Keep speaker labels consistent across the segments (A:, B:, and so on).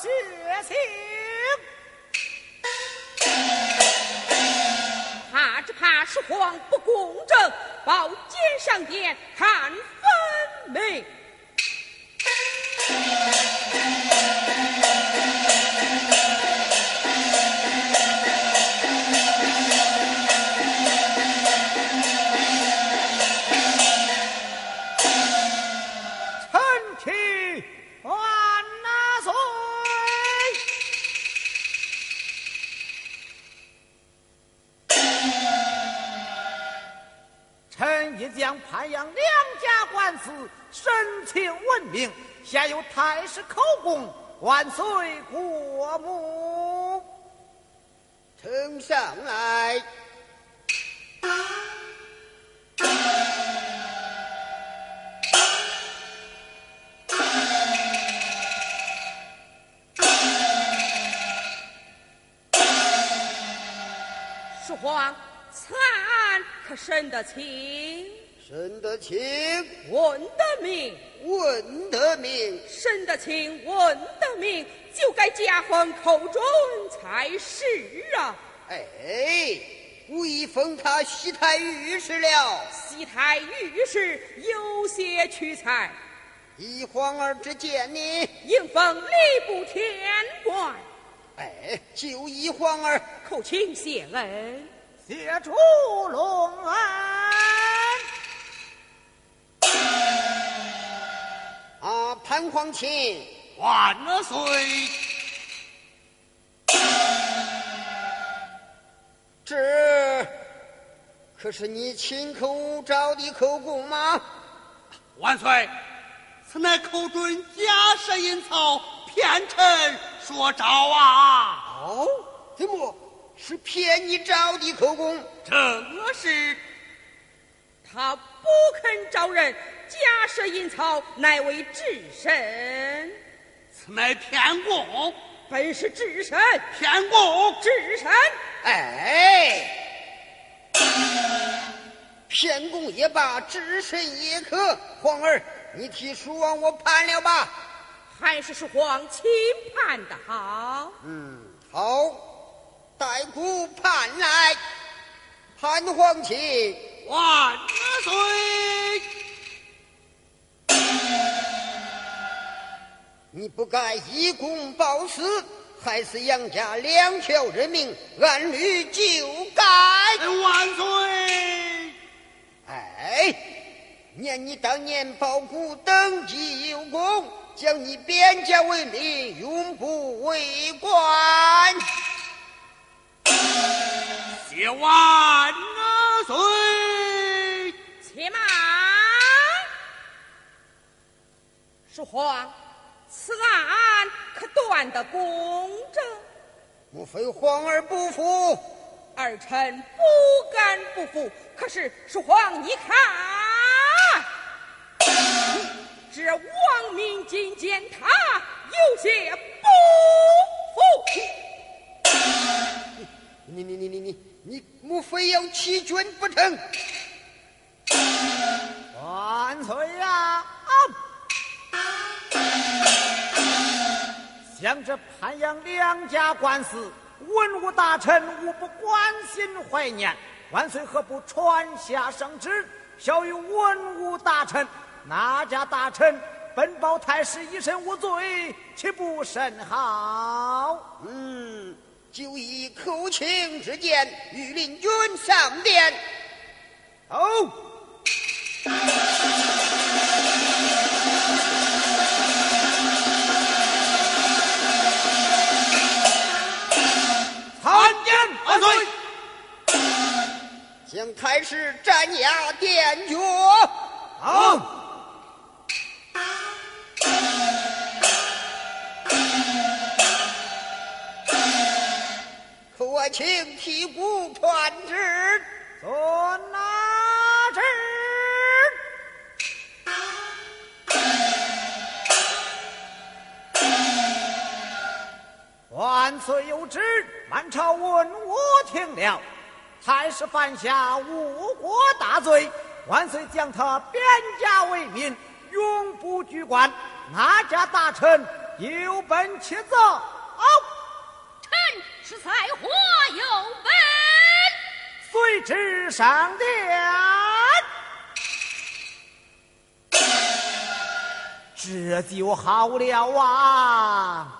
A: 血清。
B: 怕只怕是皇不公正，报奸上殿看分明。
A: 太师口供，万岁过目。
C: 呈上来。
B: 父皇，此案可审得清？
C: 审得清，
B: 问得明，
C: 问得明，
B: 审得清，问得明，就该加封寇准才是啊！
C: 哎，故意封他西太御史了。
B: 西太御史有些屈才，
C: 依皇儿之见呢？
B: 应封礼部天官。
C: 哎，就依皇儿，
B: 叩请谢恩，
A: 谢主隆恩。
C: 啊，潘皇亲，
D: 万岁！
C: 这可是你亲口招的口供吗？
D: 万岁，此乃寇准假设阴曹，骗臣说招啊！
C: 哦，怎么是骗你招的口供？
D: 正是
B: 他不肯招人。假设阴曹，乃为智神，
D: 此乃天宫，
B: 本是智神，
D: 天宫
B: 智神，
C: 哎，天宫也罢，智神也可。皇儿，你替蜀王我判了吧？
B: 还是蜀皇亲判的好。
C: 嗯，好，待古判来。潘皇亲，
D: 万岁。
C: 你不该以公报私，害死杨家两条人命，按律就该。
D: 万岁！
C: 哎，念你当年报国登基有功，将你贬家为民，永不为官。
D: 谢万岁！
B: 且慢，说话。此案可断得公正？
C: 莫非皇儿不服？
B: 儿臣不敢不服。可是叔皇，你看，这王明金见他有些不
C: 服。你你你你你你莫非要欺君不成？
A: 万岁呀！将这潘阳两家官司，文武大臣无不关心怀念。万岁何不传下圣旨，效于文武大臣？哪家大臣本报太师一身无罪，岂不甚好？
C: 嗯，就以口请之见，御林军上殿。
A: 哦。
C: 将开始斩押殿脚。
A: 好。
C: 寇爱卿替孤传旨。
A: 遵哪旨？万岁有旨。满朝文武听了，太师犯下误国大罪，万岁将他贬家为民，永不居官，哪家大臣有本启奏。
E: 臣是才华有本，
A: 随之上殿。这就好了啊！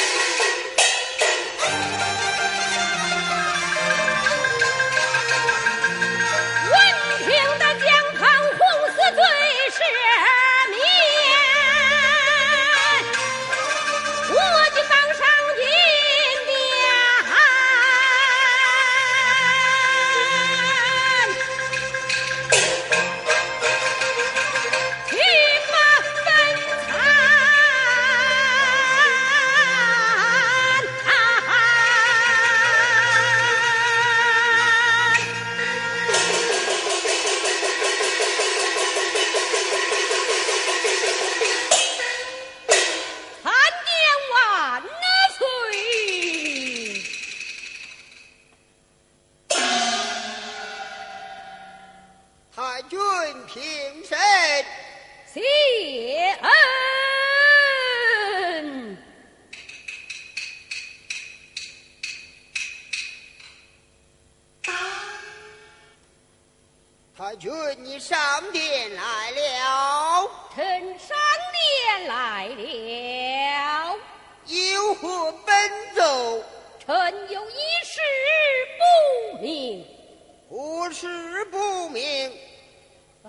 E: 谢恩，太君，你上殿来
C: 了，臣
E: 上殿来
C: 了，有何奔走？
E: 臣有一事不明，不事不明。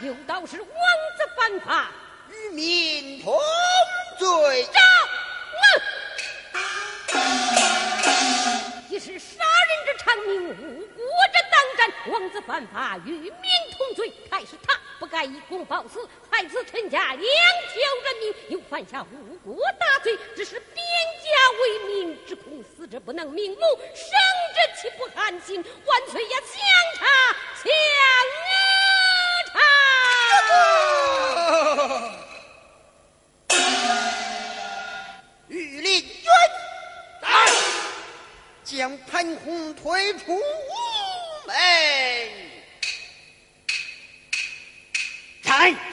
E: 有道是王子犯法，
C: 与民同罪。
E: 斩！一是杀人者偿命，无辜者当斩。王子犯法，与民同罪，还是他。不该以公报私，害死全家两条人命，又犯下无国大罪，只是边家为民，只恐死者不能瞑目，生者岂不寒心？万岁呀，相查
C: 相查！御林军来，将潘洪推出屋门。来。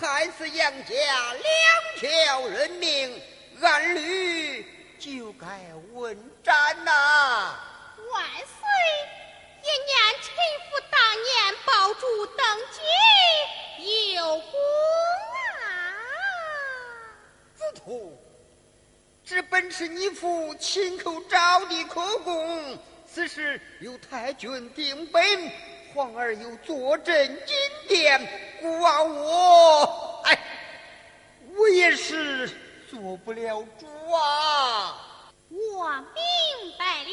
C: 害死杨家两条人命，按律就该问斩呐、
F: 万岁！也念臣妇当年保住登基有功啊！
C: 子图，这本是你父亲口招的口供，此事由太君定本，皇儿又坐镇金殿，故啊我，哎，我也是做不了主啊。
F: 我明白了。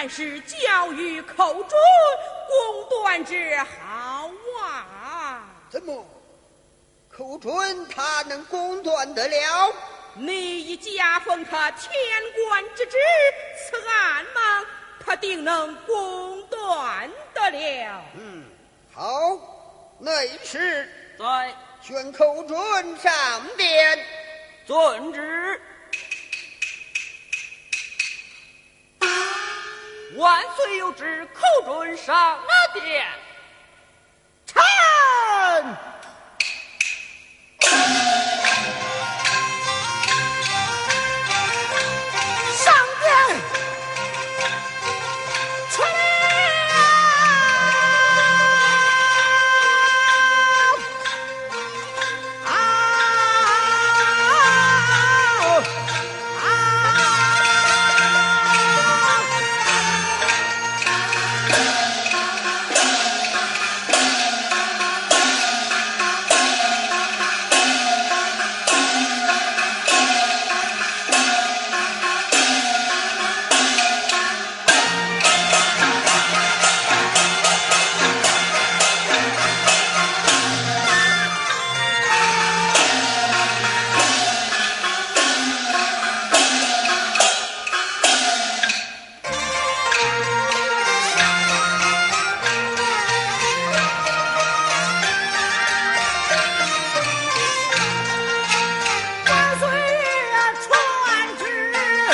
B: 还是教育寇准公断之好啊！
C: 怎么，寇准他能公断得了？
B: 你已加封他天官之职，此案嘛，他定能公断得了。
C: 嗯，好，内侍
A: 在
C: 宣寇准上殿。
A: 遵旨。万岁有旨，寇准上殿。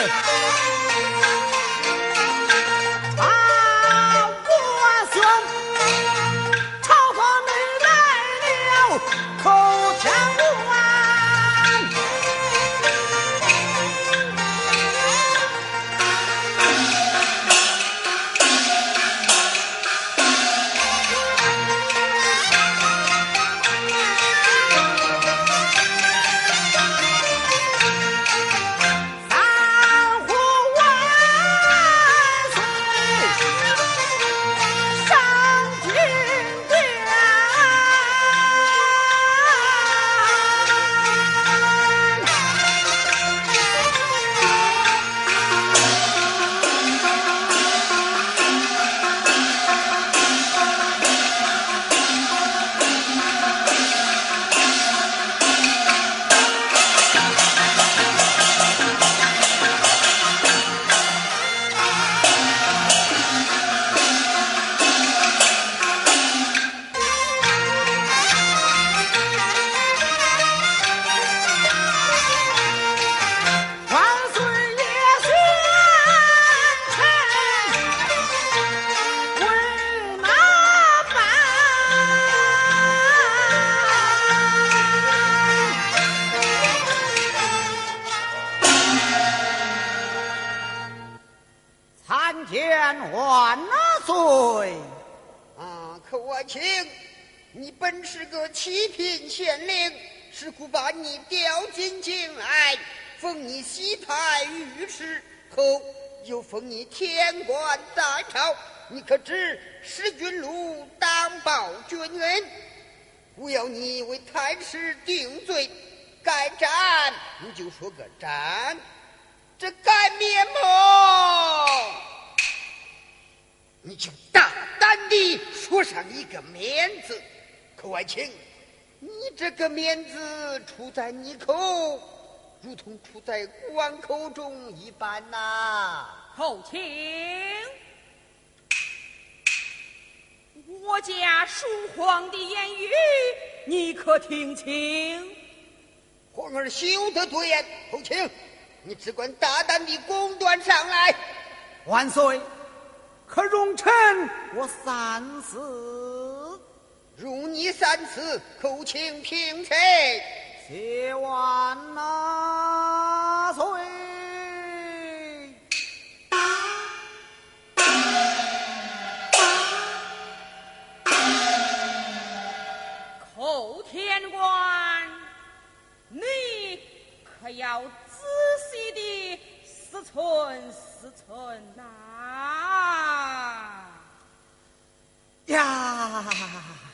A: 旨，啊，寇
C: 爱卿，你本是个七品县令，是故把你调进京来，封你西派御史，后又封你天官在朝。你可知使君禄当报君恩？我要你为太师定罪，该斩你就说个斩，这该免么？你就大胆地说上一个面子，寇爱卿，你这个面子出在你口，如同出在关口中一般呐、
B: 寇卿，我家属皇的言语，你可听清？
C: 皇儿休得多言，后卿你只管大胆地公断上来。
A: 万岁，可容臣我三思。
C: 容你三次，口请平陈。
A: 谢万纳岁。
B: 寇天官，你可要仔细的思忖思忖呐、
A: 呀。